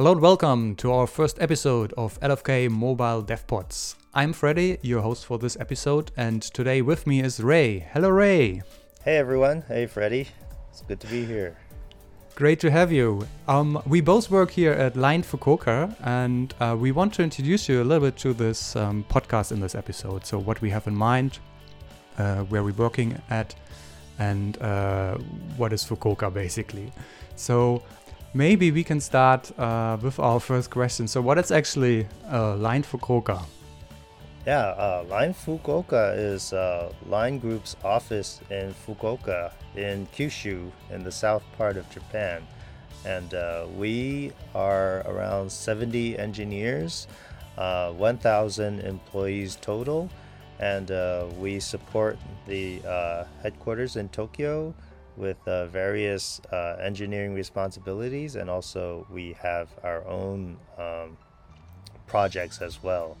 Hello and welcome to our first episode of LFK Mobile DevPods. I'm Freddy, your host for this episode, and today with me is Ray. Hello, Ray. Hey everyone. Hey Freddy. It's good to be here. Great to have you. Um, we both work here at Line Fukuoka, and uh, we want to introduce you a little bit to this um, podcast in this episode. So, what we have in mind, uh, where we're working at, and uh, what is Fukuoka basically. So, maybe we can start uh, with our first question. So, what is actually uh, Line Fukuoka? Yeah, uh, Line Fukuoka is uh, Line Group's office in Fukuoka in Kyushu in the south part of Japan. And uh, we are around 70 engineers, uh, 1,000 employees total. And we support the headquarters in Tokyo with uh, various uh, engineering responsibilities. And also, we have our own um, projects as well.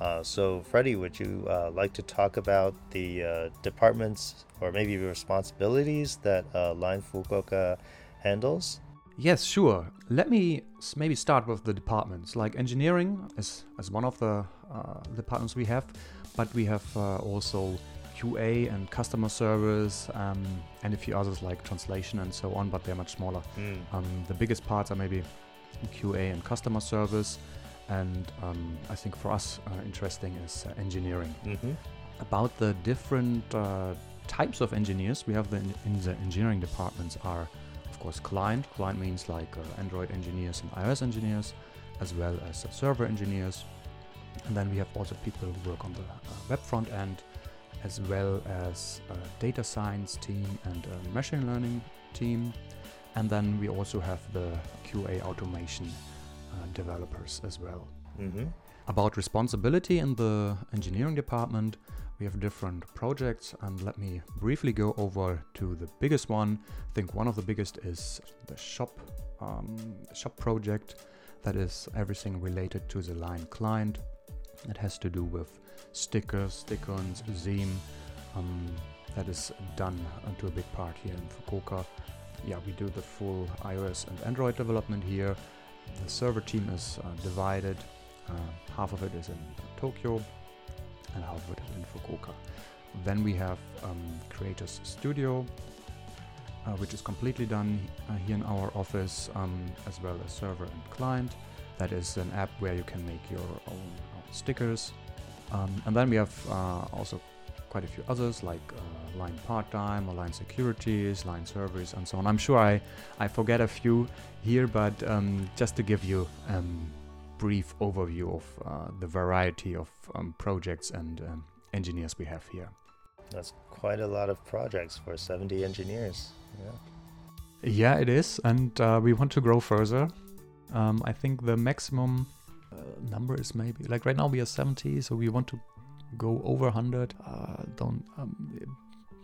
Uh, so, Freddie, would you uh, like to talk about the uh, departments or maybe responsibilities that uh, Line Fukuoka handles? Yes, sure. Let me maybe start with the departments. Like engineering is, is one of the departments we have, but we have also QA and customer service um, and a few others like translation and so on, but they're much smaller. Mm. Um, the biggest parts are maybe QA and customer service, and um, I think for us uh, interesting is uh, engineering. Mm-hmm. About the different uh, types of engineers we have the, in the engineering departments are, of course, client. Client means like uh, Android engineers and iOS engineers, as well as server engineers. And then we have also people who work on the uh, web front end, as well as a data science team and a machine learning team. And then we also have the QA automation uh, developers as well. Mm-hmm. About responsibility in the engineering department, we have different projects, and let me briefly go over to the biggest one. I think one of the biggest is the shop um, shop project. That is everything related to the line client. It has to do with stickers, stick-ons, theme. Um, that is done uh, to a big part here in Fukuoka. Yeah, we do the full iOS and Android development here. The server team is uh, divided. Uh, half of it is in Tokyo and half of it is in Fukuoka. Then we have um, Creators Studio, uh, which is completely done uh, here in our office, um, as well as server and client. That is an app where you can make your own, own stickers. Um, and then we have uh, also quite a few others like uh, Line Part Time or Line Securities, Line Servers, and so on. I'm sure I, I forget a few here, but um, just to give you a um, brief overview of uh, the variety of um, projects and um, engineers we have here. That's quite a lot of projects for 70 engineers. Yeah. Yeah, it is, and uh, we want to grow further. Um, I think the maximum uh, number maybe like right now we are 70, so we want to go over 100. Uh, don't um,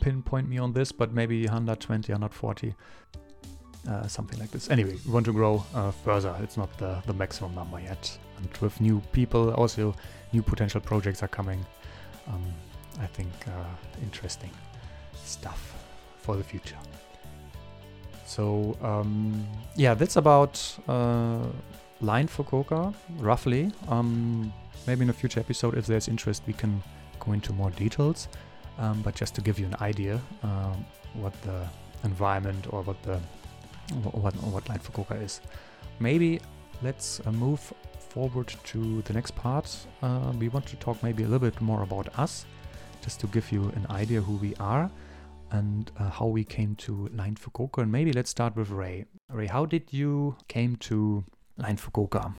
pinpoint me on this, but maybe 120, 140, uh, something like this. Anyway, we want to grow uh, further. It's not the, the maximum number yet. And with new people, also new potential projects are coming. Um, I think uh, interesting stuff for the future. So um, yeah, that's about uh, Fukuoka, roughly. Um, maybe in a future episode, if there's interest, we can go into more details. Um, but just to give you an idea, um, what the environment or what the wh- what what Line Fukuoka is. Maybe let's uh, move forward to the next part. Uh, we want to talk maybe a little bit more about us, just to give you an idea who we are and uh, how we came to Line Fukuoka. And maybe let's start with Ray. Ray, how did you came to Line Fukuoka?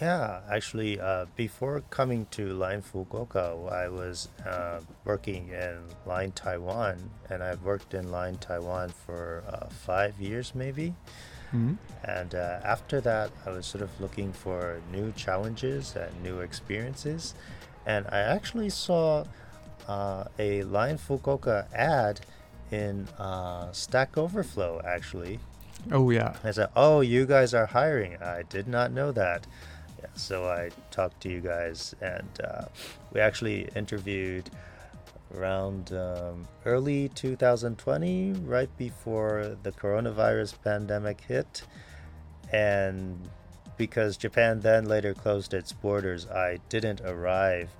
Yeah, actually, uh, before coming to Line Fukuoka, I was uh, working in Line Taiwan, and I've worked in Line Taiwan for uh, five years maybe. Mm-hmm. And uh, after that, I was sort of looking for new challenges and new experiences. And I actually saw uh, a Line Fukuoka ad in uh, Stack Overflow, actually. Oh yeah. I said, "Oh, you guys are hiring." I did not know that. Yeah, so I talked to you guys, and uh, we actually interviewed around um, early 2020, right before the coronavirus pandemic hit. and because Japan then later closed its borders, I didn't arrive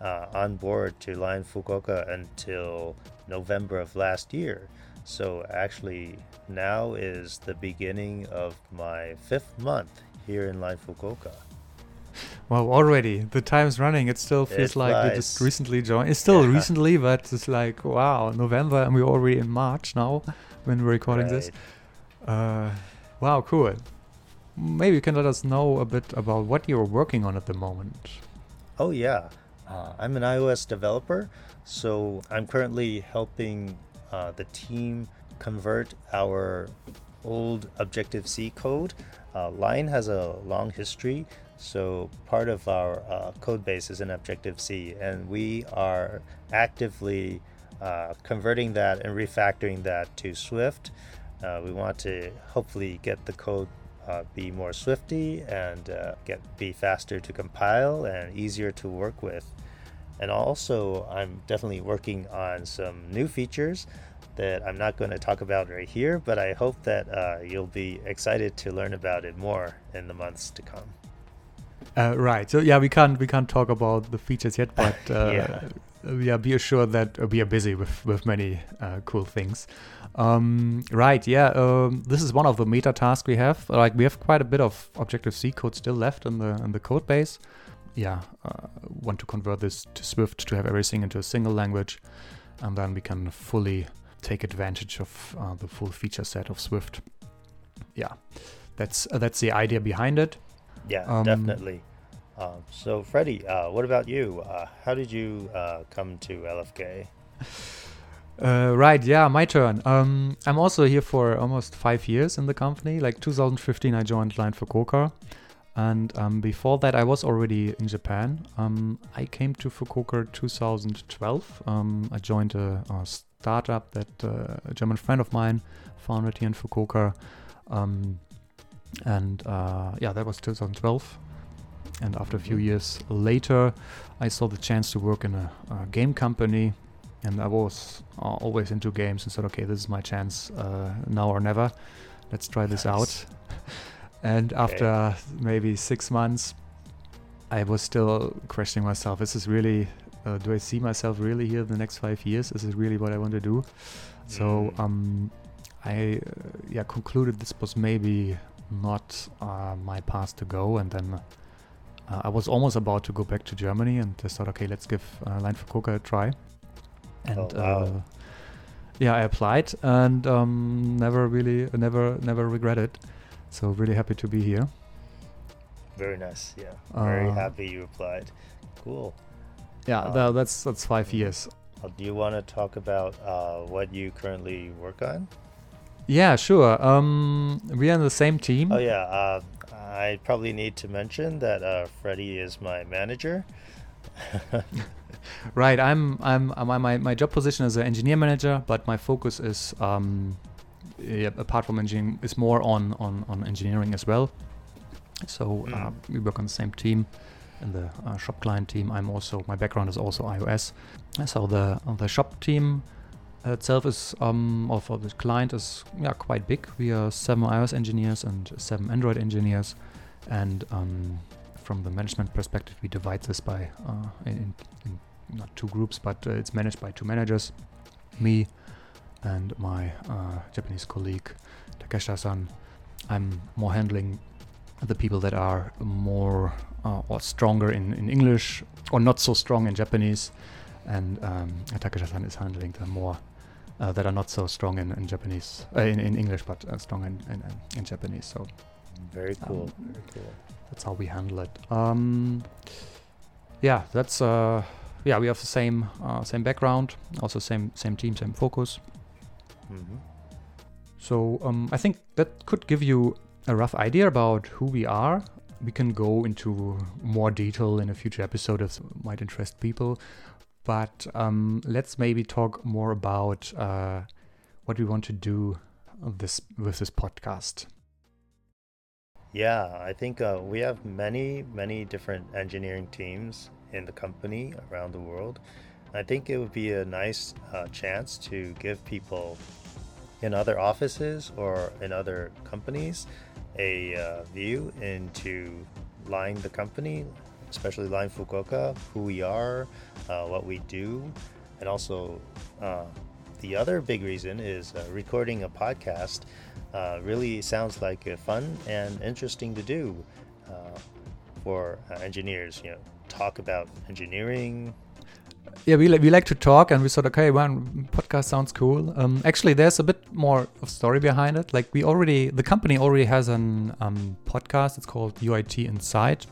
uh, on board to Line Fukuoka until November of last year. So actually, now is the beginning of my fifth month here in Line Fukuoka. Well, already the time's running. It still feels It like you just recently joined. It's still Yeah. recently, but it's like wow, November, and we're already in March now when we're recording this. Uh, wow, cool. Maybe you can let us know a bit about what you're working on at the moment. Oh, yeah. Uh, I'm an iOS developer, so I'm currently helping uh, the team convert our old Objective C code. Uh, Line has a long history, so part of our uh, code base is in Objective C, and we are actively uh, converting that and refactoring that to Swift. Uh, we want to hopefully get the code uh, be more swifty and uh, get be faster to compile and easier to work with. And also, I'm definitely working on some new features that I'm not going to talk about right here, but I hope that uh, you'll be excited to learn about it more in the months to come. Uh, right. So yeah, we can't we can't talk about the features yet, but uh, Yeah. yeah. be assured that uh, we are busy with with many uh, cool things. Um, right. Yeah. Um, this is one of the meta tasks we have. Like we have quite a bit of Objective C code still left in the in the code base. Yeah. Uh, want to convert this to Swift to have everything into a single language, and then we can fully take advantage of uh, the full feature set of Swift. Yeah. That's uh, that's the idea behind it. Yeah, Um, definitely. Um, so, Freddie, uh, what about you? Uh, how did you uh, come to LFK? Uh, right, yeah, my turn. Um, I'm also here for almost five years in the company. Like 2015, I joined Line Fukuoka, and um, before that, I was already in Japan. Um, I came to Fukuoka 2012. Um, I joined a, a startup that uh, a German friend of mine founded here in Fukuoka, um, and uh, yeah, that was 2012. And after a few Mhm. years later, I saw the chance to work in a, a game company and I was uh, always into games and said, okay, this is my chance, uh, now or never. Let's try this Nice. out. and after maybe six months, I was still questioning myself: Is this really? Uh, do I see myself really here in the next five years? Is this really what I want to do? So Mm. um, I uh, yeah concluded this was maybe not uh, my path to go, and then uh, I was almost about to go back to Germany, and I thought, okay, let's give uh, Line Fukuoka a try. And Oh, wow. uh, yeah, I applied and um, never really, never, never regretted. So really happy to be here. Very nice. Yeah. Very Uh, happy you applied. Cool. Yeah, tha- that's that's five years. Uh, do you want to talk about uh, what you currently work on? Yeah, sure. Um, we are in the same team. Oh, yeah. Uh, I probably need to mention that uh, Freddie is my manager. Right. I'm I'm my, my my job position is an engineer manager, but my focus is um yeah, apart from engineering is more on on on engineering as well. So uh, Mm. we work on the same team in the uh, shop client team. I'm also my background is also iOS. Uh, So the uh, the shop team itself is um or for the client is yeah quite big. We are seven iOS engineers and seven Android engineers, and um, from the management perspective, we divide this by uh, in, in, in not two groups, but uh, it's managed by two managers, me and my uh, Japanese colleague Takeshita-san. I'm more handling the people that are more uh, or stronger in, in English or not so strong in Japanese, and um, Takeshita-san is handling the more uh, that are not so strong in, in Japanese uh, in, in English, but uh, strong in, in, in Japanese. So Very cool. Um, Very cool. that's how we handle it. Um, yeah, that's uh, yeah. We have the same uh, same background, also same same team, same focus. Hmm So um, I think that could give you a rough idea about who we are. We can go into more detail in a future episode if it might interest people. But um, let's maybe talk more about uh, what we want to do this with this podcast. Yeah, I think uh, we have many, many different engineering teams in the company around the world. I think it would be a nice uh, chance to give people in other offices or in other companies a uh, view into Line the company, especially Line Fukuoka, who we are, uh, what we do, and also uh, the other big reason is uh, recording a podcast uh, really sounds like fun and interesting to do for engineers. You know, talk about engineering. Yeah, we, we like to talk, and we thought, okay, one podcast sounds cool. Um, actually, there's a bit more of story behind it. Like we already, the company already has an um, podcast. It's called UIT Inside.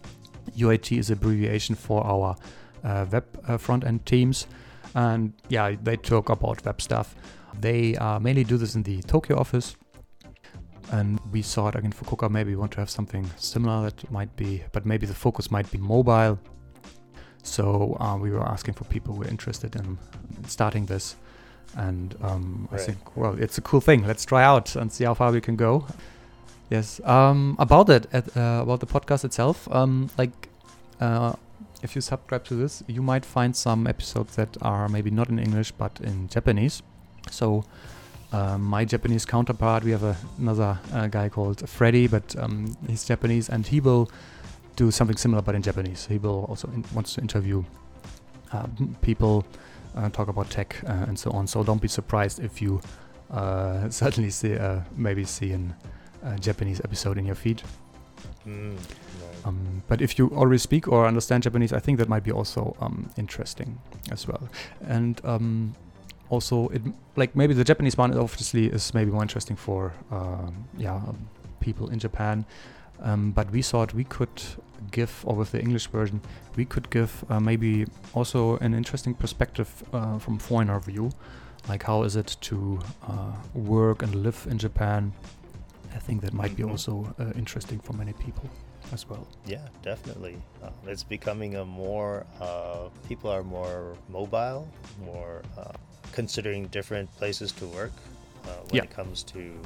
UIT is abbreviation for our uh, web uh, front end teams, and yeah, they talk about web stuff. They uh, mainly do this in the Tokyo office, and we saw thought again for Fukuoka maybe we want to have something similar that might be, but maybe the focus might be mobile. So uh, we were asking for people who are interested in starting this, and um, right. I think well it's a cool thing. Let's try out and see how far we can go. Yes. Um, about it, at, uh, about the podcast itself, um, like uh, if you subscribe to this, you might find some episodes that are maybe not in English but in Japanese. So uh, my Japanese counterpart, we have a, another uh, guy called Freddy, but um, he's Japanese, and he will do something similar but in Japanese. He will also in, wants to interview uh, people, uh, talk about tech uh, and so on. So don't be surprised if you suddenly see maybe see a Japanese episode in your feed. Mm, um, but if you already speak or understand Japanese, I think that might be also um, interesting as well. And um, also it like maybe the Japanese one obviously is maybe more interesting for um, yeah um, people in Japan. Um, but we thought we could give, or with the English version, we could give uh, maybe also an interesting perspective uh, from foreigner view, like how is it to uh, work and live in Japan. I think that might mm-hmm. be also uh, interesting for many people as well. Yeah, definitely. Uh, it's becoming a more uh, people are more mobile, more considering different places to work uh, when yeah. it comes to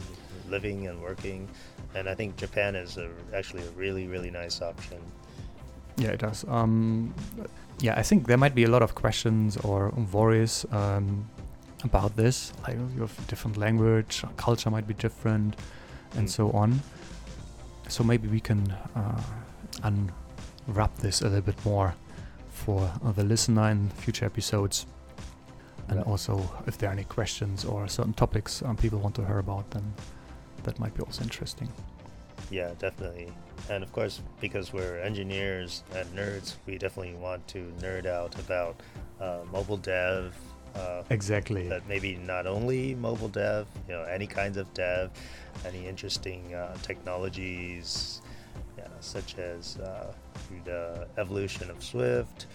living and working. And I think Japan is a, actually a really, really nice option. Yeah, it does. Um, yeah, I think there might be a lot of questions or worries um, about this. Like you have different language, culture might be different, and mm. so on. So maybe we can uh, unwrap this a little bit more for uh, the listener in future episodes and yeah. also if there are any questions or certain topics um, people want to hear about then that might be also interesting. Yeah definitely. And of course because we're engineers and nerds we definitely want to nerd out about uh, mobile dev uh, exactly. But maybe not only mobile dev you know any kinds of dev any interesting uh, technologies yeah, such as uh, the evolution of swift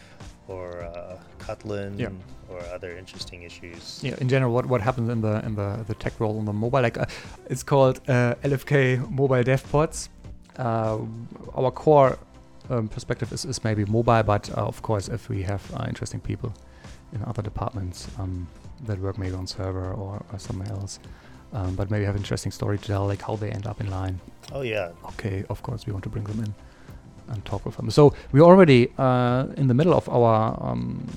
or uh, Kotlin yeah. or other interesting issues. Yeah, in general, what, what happens in the in the, the tech world on the mobile? Like uh, it's called uh, LFK Mobile Dev Pods. Uh, our core um, perspective is, is maybe mobile, but uh, of course, if we have uh, interesting people in other departments um, that work maybe on server or, or somewhere else. Um, but maybe have interesting story to tell, like how they end up in line. Oh yeah. Okay, of course we want to bring them in and talk with them. So we're already uh, in the middle of our um,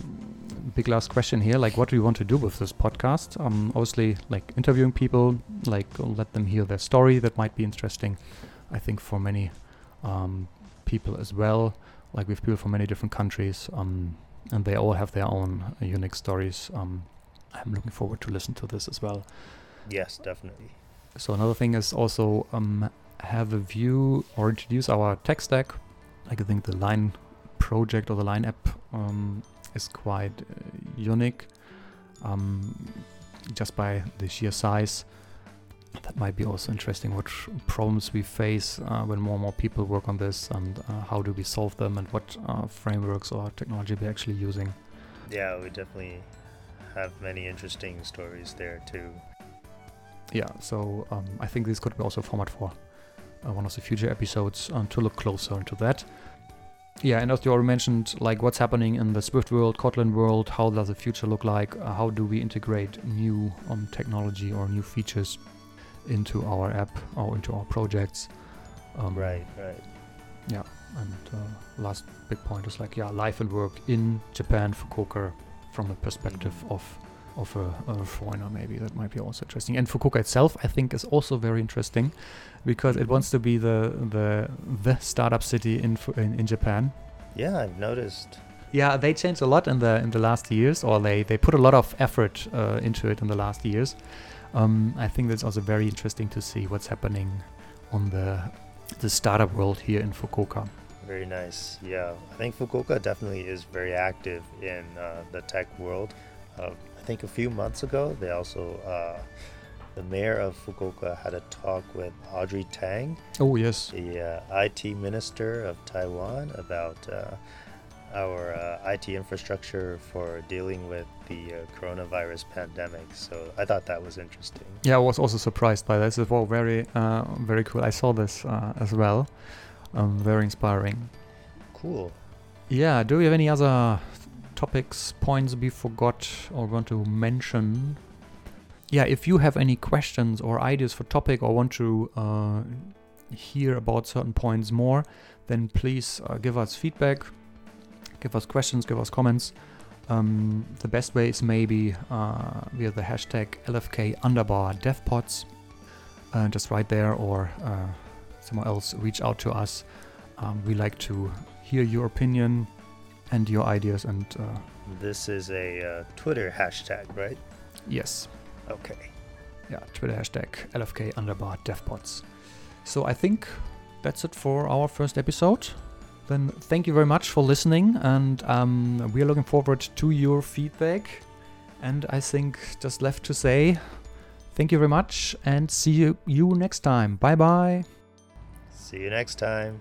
big last question here. Like, what do you want to do with this podcast? Um, obviously, like interviewing people, like let them hear their story. That might be interesting. I think for many um, people as well. Like we have people from many different countries, um, and they all have their own uh, unique stories. Um, I'm looking forward to listen to this as well. Yes, definitely. So another thing is also um, have a view or introduce our tech stack like I think the Line project or the Line app um, is quite uh, unique um, just by the sheer size. That might be also interesting what problems we face uh, when more and more people work on this and uh, how do we solve them and what uh, frameworks or technology we're actually using. Yeah, we definitely have many interesting stories there too. Yeah, so um, I think this could be also a format for one of the future episodes um, to look closer into that. Yeah, and as you already mentioned, like what's happening in the Swift world, Kotlin world, how does the future look like? Uh, how do we integrate new um, technology or new features into our app or into our projects? Um, right, right. Yeah, and uh, last big point is like, yeah, life and work in Japan, Fukuoka, from the perspective mm-hmm. of of a, a foreigner maybe that might be also interesting and fukuoka itself i think is also very interesting because it wants to be the the the startup city in in, in japan. Yeah i've noticed. Yeah they changed a lot in the in the last years or they they put a lot of effort uh, into it in the last years. Um, i think that's also very interesting to see what's happening on the the startup world here in fukuoka. Very nice. Yeah i think fukuoka definitely is very active in uh, the tech world. Uh, I think a few months ago, they also, uh, the mayor of Fukuoka had a talk with Audrey Tang. Oh, yes. The uh, IT minister of Taiwan about uh, our uh, IT infrastructure for dealing with the uh, coronavirus pandemic. So I thought that was interesting. Yeah, I was also surprised by this. It was very, very cool. I saw this as well. Um, very inspiring. Cool. Yeah, do we have any other topics, points we forgot or want to mention. Yeah, if you have any questions or ideas for topic or want to uh, hear about certain points more, then please uh, give us feedback, give us questions, give us comments. Um, the best way is maybe uh, via the hashtag LFK underbar devpods. Uh, just right there, or uh, someone else reach out to us. Um, we like to hear your opinion, and your ideas and. Uh, this is a uh, Twitter hashtag, right? Yes. Okay. Yeah, Twitter hashtag LFK underbar devpods. So I think that's it for our first episode. Then thank you very much for listening, and um, we are looking forward to your feedback. And I think just left to say thank you very much, and see you, you next time. Bye bye. See you next time.